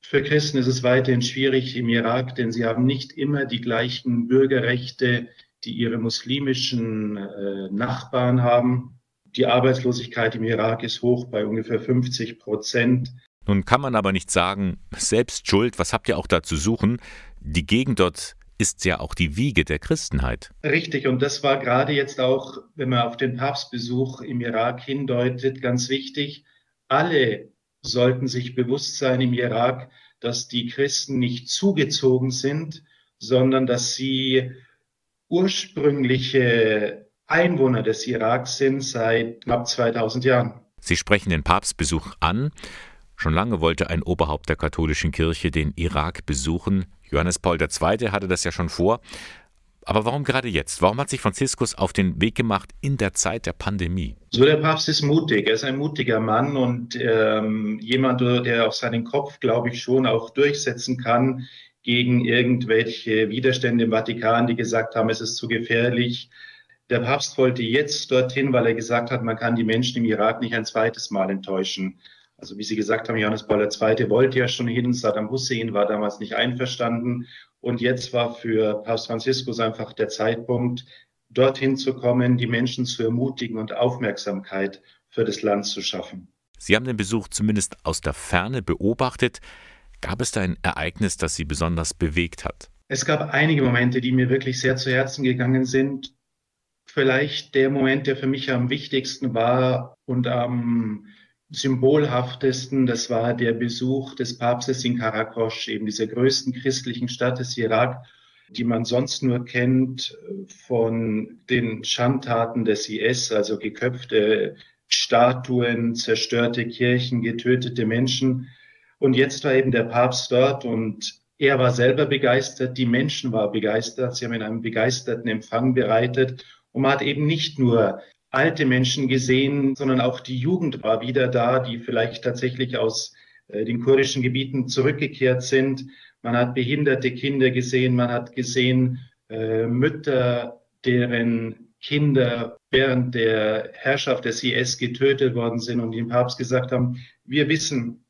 Für Christen ist es weiterhin schwierig im Irak, denn sie haben nicht immer die gleichen Bürgerrechte, die ihre muslimischen äh, Nachbarn haben. Die Arbeitslosigkeit im Irak ist hoch bei ungefähr 50 Prozent. Nun kann man aber nicht sagen, selbst schuld, was habt ihr auch da zu suchen? Die Gegend dort ist ja auch die Wiege der Christenheit. Richtig, und das war gerade jetzt auch, wenn man auf den Papstbesuch im Irak hindeutet, ganz wichtig. Alle sollten sich bewusst sein im Irak, dass die Christen nicht zugezogen sind, sondern dass sie ursprüngliche Einwohner des Iraks sind seit knapp 2000 Jahren. Sie sprechen den Papstbesuch an. Schon lange wollte ein Oberhaupt der katholischen Kirche den Irak besuchen. Johannes Paul II. hatte das ja schon vor. Aber warum gerade jetzt? Warum hat sich Franziskus auf den Weg gemacht in der Zeit der Pandemie? So, der Papst ist mutig. Er ist ein mutiger Mann und ähm, jemand, der auch seinen Kopf, glaube ich, schon auch durchsetzen kann gegen irgendwelche Widerstände im Vatikan, die gesagt haben, es ist zu gefährlich. Der Papst wollte jetzt dorthin, weil er gesagt hat, man kann die Menschen im Irak nicht ein zweites Mal enttäuschen. Also wie Sie gesagt haben, Johannes Paul II. wollte ja schon hin, Saddam Hussein war damals nicht einverstanden. Und jetzt war für Papst Franziskus einfach der Zeitpunkt, dorthin zu kommen, die Menschen zu ermutigen und Aufmerksamkeit für das Land zu schaffen. Sie haben den Besuch zumindest aus der Ferne beobachtet. Gab es da ein Ereignis, das Sie besonders bewegt hat? Es gab einige Momente, die mir wirklich sehr zu Herzen gegangen sind. Vielleicht der Moment, der für mich am wichtigsten war und am symbolhaftesten, das war der Besuch des Papstes in Karakosch, eben dieser größten christlichen Stadt des Irak, die man sonst nur kennt von den Schandtaten des IS, also geköpfte Statuen, zerstörte Kirchen, getötete Menschen. Und jetzt war eben der Papst dort und er war selber begeistert, die Menschen waren begeistert, sie haben ihn einen begeisterten Empfang bereitet und man hat eben nicht nur alte Menschen gesehen, sondern auch die Jugend war wieder da, die vielleicht tatsächlich aus äh, den kurdischen Gebieten zurückgekehrt sind. Man hat behinderte Kinder gesehen, man hat gesehen äh, Mütter, deren Kinder während der Herrschaft des IS getötet worden sind und dem Papst gesagt haben, wir wissen,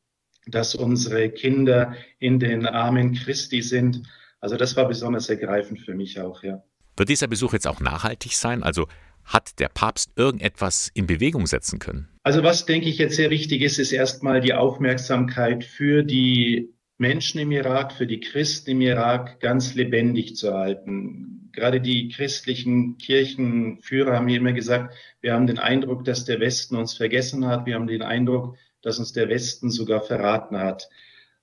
dass unsere Kinder in den Armen Christi sind. Also das war besonders ergreifend für mich auch, ja. Wird dieser Besuch jetzt auch nachhaltig sein? Also hat der Papst irgendetwas in Bewegung setzen können? Also was, denke ich, jetzt sehr wichtig ist, ist erstmal die Aufmerksamkeit für die Menschen im Irak, für die Christen im Irak ganz lebendig zu halten. Gerade die christlichen Kirchenführer haben mir immer gesagt, wir haben den Eindruck, dass der Westen uns vergessen hat. Wir haben den Eindruck, dass uns der Westen sogar verraten hat.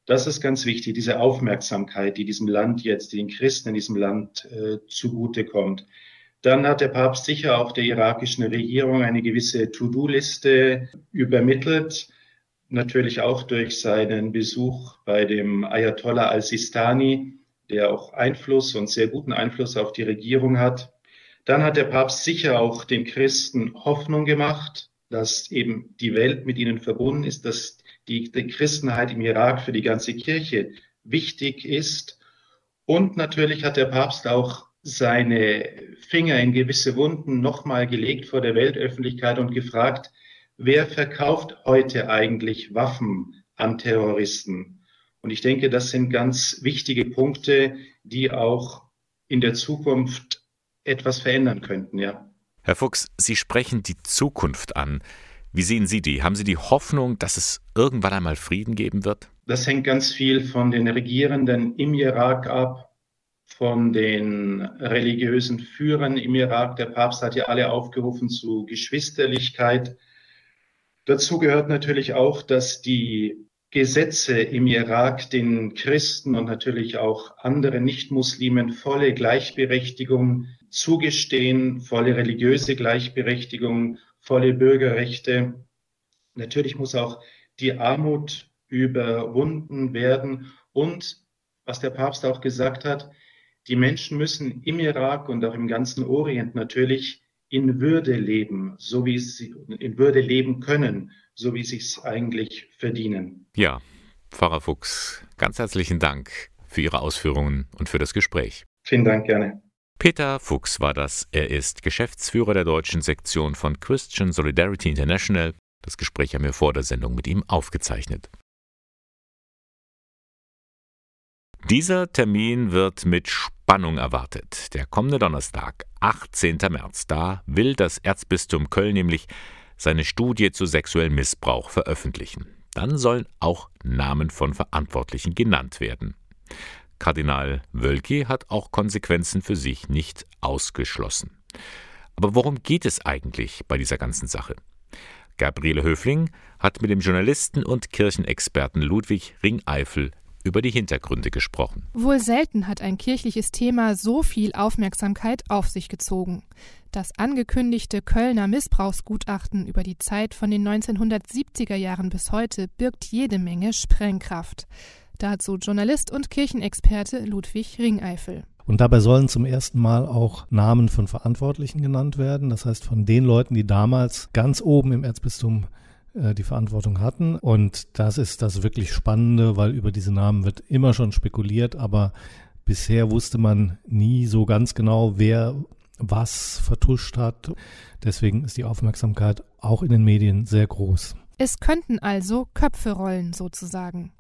Das ist ganz wichtig, diese Aufmerksamkeit, die diesem Land jetzt, die den Christen in diesem Land äh, zugutekommt. Dann hat der Papst sicher auch der irakischen Regierung eine gewisse To-Do-Liste übermittelt, natürlich auch durch seinen Besuch bei dem Ayatollah al-Sistani, der auch Einfluss und sehr guten Einfluss auf die Regierung hat. Dann hat der Papst sicher auch den Christen Hoffnung gemacht, dass eben die Welt mit ihnen verbunden ist, dass die, die Christenheit im Irak für die ganze Kirche wichtig ist. Und natürlich hat der Papst auch seine Finger in gewisse Wunden nochmal gelegt vor der Weltöffentlichkeit und gefragt, wer verkauft heute eigentlich Waffen an Terroristen? Und ich denke, das sind ganz wichtige Punkte, die auch in der Zukunft etwas verändern könnten, ja. Herr Fuchs, Sie sprechen die Zukunft an. Wie sehen Sie die? Haben Sie die Hoffnung, dass es irgendwann einmal Frieden geben wird? Das hängt ganz viel von den Regierenden im Irak ab von den religiösen Führern im Irak. Der Papst hat ja alle aufgerufen zu Geschwisterlichkeit. Dazu gehört natürlich auch, dass die Gesetze im Irak den Christen und natürlich auch anderen Nichtmuslimen volle Gleichberechtigung zugestehen, volle religiöse Gleichberechtigung, volle Bürgerrechte. Natürlich muss auch die Armut überwunden werden und, was der Papst auch gesagt hat, die Menschen müssen im Irak und auch im ganzen Orient natürlich in Würde leben, so wie sie in Würde leben können, so wie sie es eigentlich verdienen. Ja, Pfarrer Fuchs, ganz herzlichen Dank für Ihre Ausführungen und für das Gespräch. Vielen Dank, gerne. Peter Fuchs war das. Er ist Geschäftsführer der deutschen Sektion von Christian Solidarity International. Das Gespräch haben wir vor der Sendung mit ihm aufgezeichnet. Dieser Termin wird mit Spannung erwartet. Der kommende Donnerstag, 18. März, da will das Erzbistum Köln nämlich seine Studie zu sexuellem Missbrauch veröffentlichen. Dann sollen auch Namen von Verantwortlichen genannt werden. Kardinal Wölki hat auch Konsequenzen für sich nicht ausgeschlossen. Aber worum geht es eigentlich bei dieser ganzen Sache? Gabriele Höfling hat mit dem Journalisten und Kirchenexperten Ludwig Ringeifel über die Hintergründe gesprochen. Wohl selten hat ein kirchliches Thema so viel Aufmerksamkeit auf sich gezogen. Das angekündigte Kölner Missbrauchsgutachten über die Zeit von den 1970er Jahren bis heute birgt jede Menge Sprengkraft. Dazu Journalist und Kirchenexperte Ludwig Ringeifel. Und dabei sollen zum ersten Mal auch Namen von Verantwortlichen genannt werden. Das heißt, von den Leuten, die damals ganz oben im Erzbistum äh, die Verantwortung hatten. Und das ist das wirklich Spannende, weil über diese Namen wird immer schon spekuliert, aber bisher wusste man nie so ganz genau, wer was vertuscht hat. Deswegen ist die Aufmerksamkeit auch in den Medien sehr groß. Es könnten also Köpfe rollen sozusagen.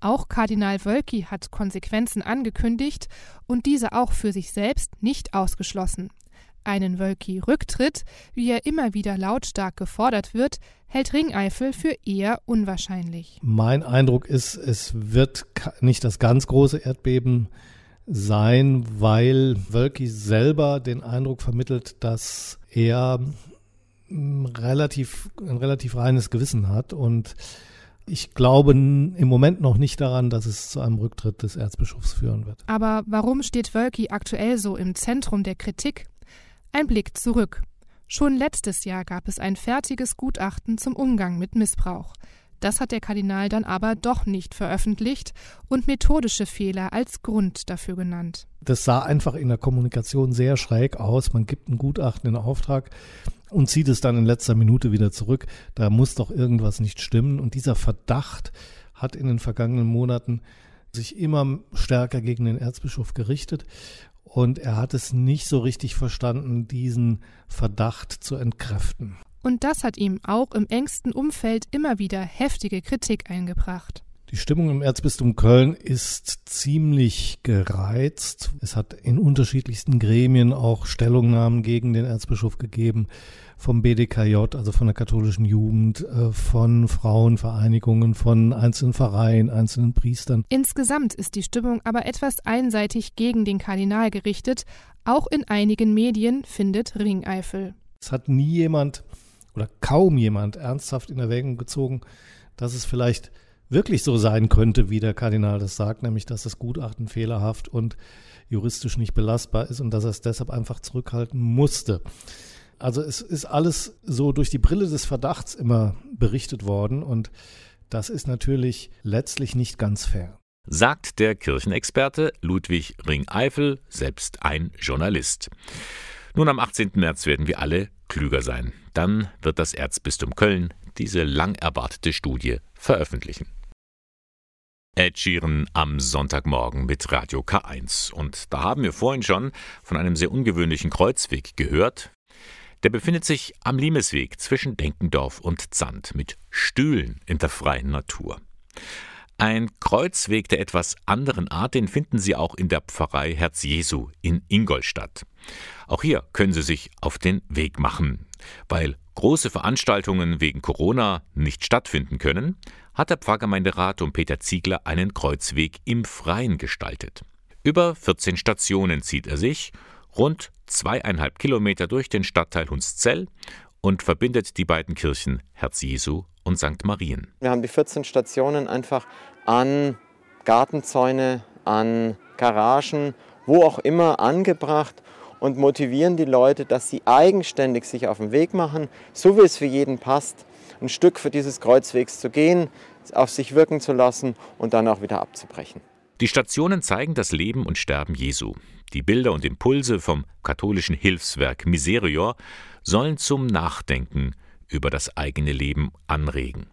Auch Kardinal Wölki hat Konsequenzen angekündigt und diese auch für sich selbst nicht ausgeschlossen. Einen Wölki-Rücktritt, wie er immer wieder lautstark gefordert wird, hält Ringeifel für eher unwahrscheinlich. Mein Eindruck ist, es wird nicht das ganz große Erdbeben sein, weil Wölki selber den Eindruck vermittelt, dass er mm, relativ, ein relativ reines Gewissen hat und ich glaube im Moment noch nicht daran, dass es zu einem Rücktritt des Erzbischofs führen wird. Aber warum steht Wölki aktuell so im Zentrum der Kritik? Ein Blick zurück. Schon letztes Jahr gab es ein fertiges Gutachten zum Umgang mit Missbrauch. Das hat der Kardinal dann aber doch nicht veröffentlicht und methodische Fehler als Grund dafür genannt. Das sah einfach in der Kommunikation sehr schräg aus. Man gibt ein Gutachten in Auftrag und zieht es dann in letzter Minute wieder zurück. Da muss doch irgendwas nicht stimmen. Und dieser Verdacht hat in den vergangenen Monaten sich immer stärker gegen den Erzbischof gerichtet. Und er hat es nicht so richtig verstanden, diesen Verdacht zu entkräften. Und das hat ihm auch im engsten Umfeld immer wieder heftige Kritik eingebracht. Die Stimmung im Erzbistum Köln ist ziemlich gereizt. Es hat in unterschiedlichsten Gremien auch Stellungnahmen gegen den Erzbischof gegeben vom BDKJ, also von der katholischen Jugend, äh, von Frauenvereinigungen, von einzelnen Vereinen, einzelnen Priestern. Insgesamt ist die Stimmung aber etwas einseitig gegen den Kardinal gerichtet. Auch in einigen Medien findet Ringeifel. Es hat nie jemand oder kaum jemand ernsthaft in Erwägung gezogen, dass es vielleicht wirklich so sein könnte, wie der Kardinal das sagt, nämlich dass das Gutachten fehlerhaft und juristisch nicht belastbar ist und dass er es deshalb einfach zurückhalten musste. Also es ist alles so durch die Brille des Verdachts immer berichtet worden und das ist natürlich letztlich nicht ganz fair. Sagt der Kirchenexperte Ludwig Ringeifel, selbst ein Journalist. Nun am 18. März werden wir alle klüger sein. Dann wird das Erzbistum Köln diese lang erwartete Studie veröffentlichen. Ed Sheeran am Sonntagmorgen mit Radio K1. Und da haben wir vorhin schon von einem sehr ungewöhnlichen Kreuzweg gehört. Der befindet sich am Limesweg zwischen Denkendorf und Zand mit Stühlen in der freien Natur. Ein Kreuzweg der etwas anderen Art, den finden Sie auch in der Pfarrei Herz Jesu in Ingolstadt. Auch hier können Sie sich auf den Weg machen. Weil große Veranstaltungen wegen Corona nicht stattfinden können, hat der Pfarrgemeinderat um Peter Ziegler einen Kreuzweg im Freien gestaltet. Über 14 Stationen zieht er sich rund zweieinhalb Kilometer durch den Stadtteil Hunszell und verbindet die beiden Kirchen Herz Jesu und St. Marien. Wir haben die 14 Stationen einfach an Gartenzäune, an Garagen, wo auch immer angebracht. und motivieren die Leute, dass sie eigenständig sich auf den Weg machen, so wie es für jeden passt, ein Stück für dieses Kreuzwegs zu gehen, auf sich wirken zu lassen und dann auch wieder abzubrechen. Die Stationen zeigen das Leben und Sterben Jesu. Die Bilder und Impulse vom katholischen Hilfswerk Miserior sollen zum Nachdenken über das eigene Leben anregen.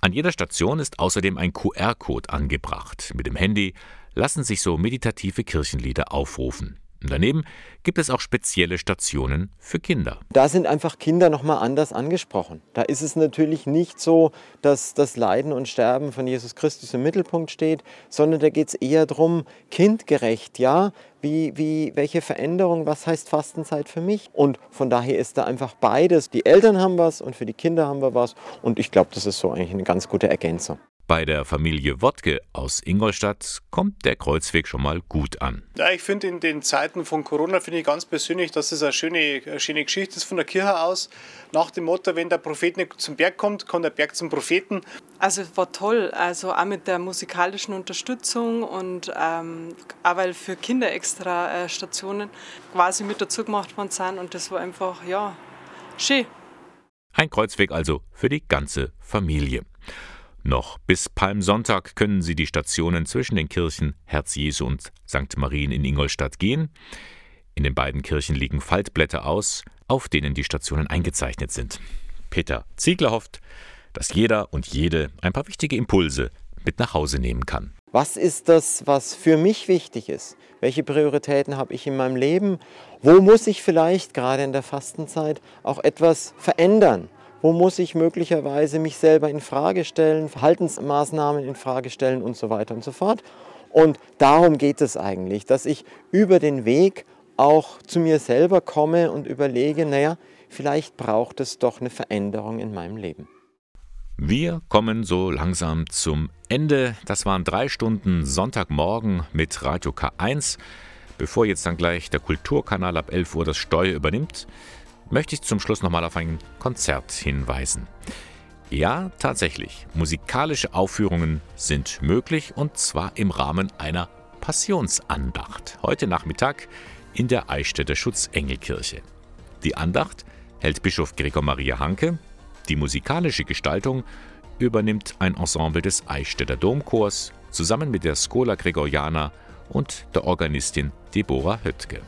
An jeder Station ist außerdem ein QR-Code angebracht. Mit dem Handy lassen sich so meditative Kirchenlieder aufrufen. Daneben gibt es auch spezielle Stationen für Kinder. Da sind einfach Kinder nochmal anders angesprochen. Da ist es natürlich nicht so, dass das Leiden und Sterben von Jesus Christus im Mittelpunkt steht, sondern da geht es eher darum, kindgerecht, ja, wie, wie, welche Veränderung, was heißt Fastenzeit für mich? Und von daher ist da einfach beides. Die Eltern haben was und für die Kinder haben wir was. Und ich glaube, das ist so eigentlich eine ganz gute Ergänzung. Bei der Familie Wodke aus Ingolstadt kommt der Kreuzweg schon mal gut an. Ja, ich finde in den Zeiten von Corona finde ich ganz persönlich, dass es eine schöne, eine schöne Geschichte ist von der Kirche aus. Nach dem Motto, wenn der Prophet nicht zum Berg kommt, kommt der Berg zum Propheten. Also war toll, also auch mit der musikalischen Unterstützung und ähm, auch weil für Kinder extra äh, Stationen quasi mit dazu gemacht worden sind und das war einfach, ja, schön. Ein Kreuzweg also für die ganze Familie. Noch bis Palmsonntag können Sie die Stationen zwischen den Kirchen Herz Jesu und St. Marien in Ingolstadt gehen. In den beiden Kirchen liegen Faltblätter aus, auf denen die Stationen eingezeichnet sind. Peter Ziegler hofft, dass jeder und jede ein paar wichtige Impulse mit nach Hause nehmen kann. Was ist das, was für mich wichtig ist? Welche Prioritäten habe ich in meinem Leben? Wo muss ich vielleicht gerade in der Fastenzeit auch etwas verändern? Wo muss ich möglicherweise mich selber in Frage stellen, Verhaltensmaßnahmen in Frage stellen und so weiter und so fort? Und darum geht es eigentlich, dass ich über den Weg auch zu mir selber komme und überlege, naja, vielleicht braucht es doch eine Veränderung in meinem Leben. Wir kommen so langsam zum Ende. Das waren drei Stunden Sonntagmorgen mit Radio K1. Bevor jetzt dann gleich der Kulturkanal ab 11 Uhr das Steuer übernimmt, möchte ich zum Schluss nochmal auf ein Konzert hinweisen. Ja, tatsächlich, musikalische Aufführungen sind möglich und zwar im Rahmen einer Passionsandacht. Heute Nachmittag in der Eichstätter Schutzengelkirche. Die Andacht hält Bischof Gregor Maria Hanke. Die musikalische Gestaltung übernimmt ein Ensemble des Eichstätter Domchors zusammen mit der Schola Gregoriana und der Organistin Deborah Höttke.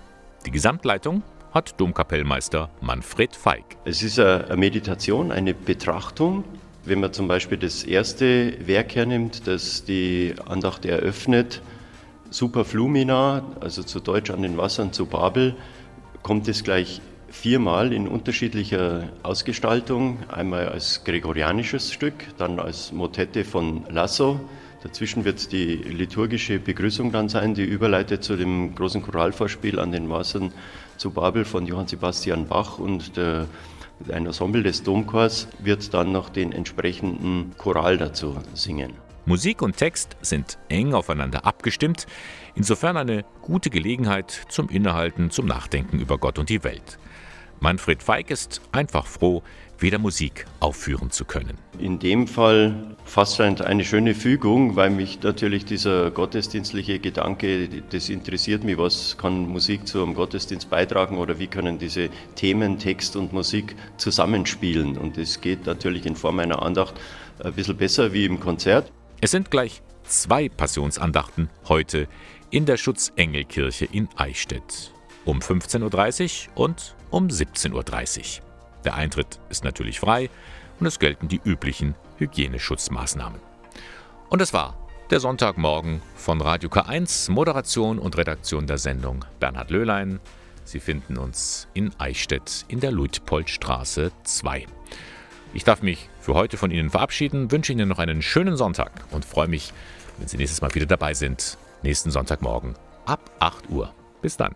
Die Gesamtleitung hat Domkapellmeister Manfred Feig. Es ist eine Meditation, eine Betrachtung. Wenn man zum Beispiel das erste Werk hernimmt, das die Andacht eröffnet, Super Flumina, also zu Deutsch an den Wassern zu Babel, kommt es gleich viermal in unterschiedlicher Ausgestaltung. Einmal als gregorianisches Stück, dann als Motette von Lasso. Dazwischen wird die liturgische Begrüßung dann sein, die überleitet zu dem großen Choralvorspiel an den Wassern zu Babel von Johann Sebastian Bach und der, ein Ensemble des Domchors wird dann noch den entsprechenden Choral dazu singen. Musik und Text sind eng aufeinander abgestimmt, insofern eine gute Gelegenheit zum Innehalten, zum Nachdenken über Gott und die Welt. Manfred Feig ist einfach froh, wieder Musik aufführen zu können. In dem Fall fast eine schöne Fügung, weil mich natürlich dieser gottesdienstliche Gedanke, das interessiert mich, was kann Musik zum Gottesdienst beitragen oder wie können diese Themen, Text und Musik zusammenspielen. Und es geht natürlich in Form einer Andacht ein bisschen besser wie im Konzert. Es sind gleich zwei Passionsandachten heute in der Schutzengelkirche in Eichstätt. Um 15.30 Uhr und um 17.30 Uhr. Der Eintritt ist natürlich frei und es gelten die üblichen Hygieneschutzmaßnahmen. Und es war der Sonntagmorgen von Radio K1, Moderation und Redaktion der Sendung Bernhard Löhlein. Sie finden uns in Eichstätt in der Luitpoldstraße 2. Ich darf mich für heute von Ihnen verabschieden, wünsche Ihnen noch einen schönen Sonntag und freue mich, wenn Sie nächstes Mal wieder dabei sind, nächsten Sonntagmorgen ab 8 Uhr. Bis dann.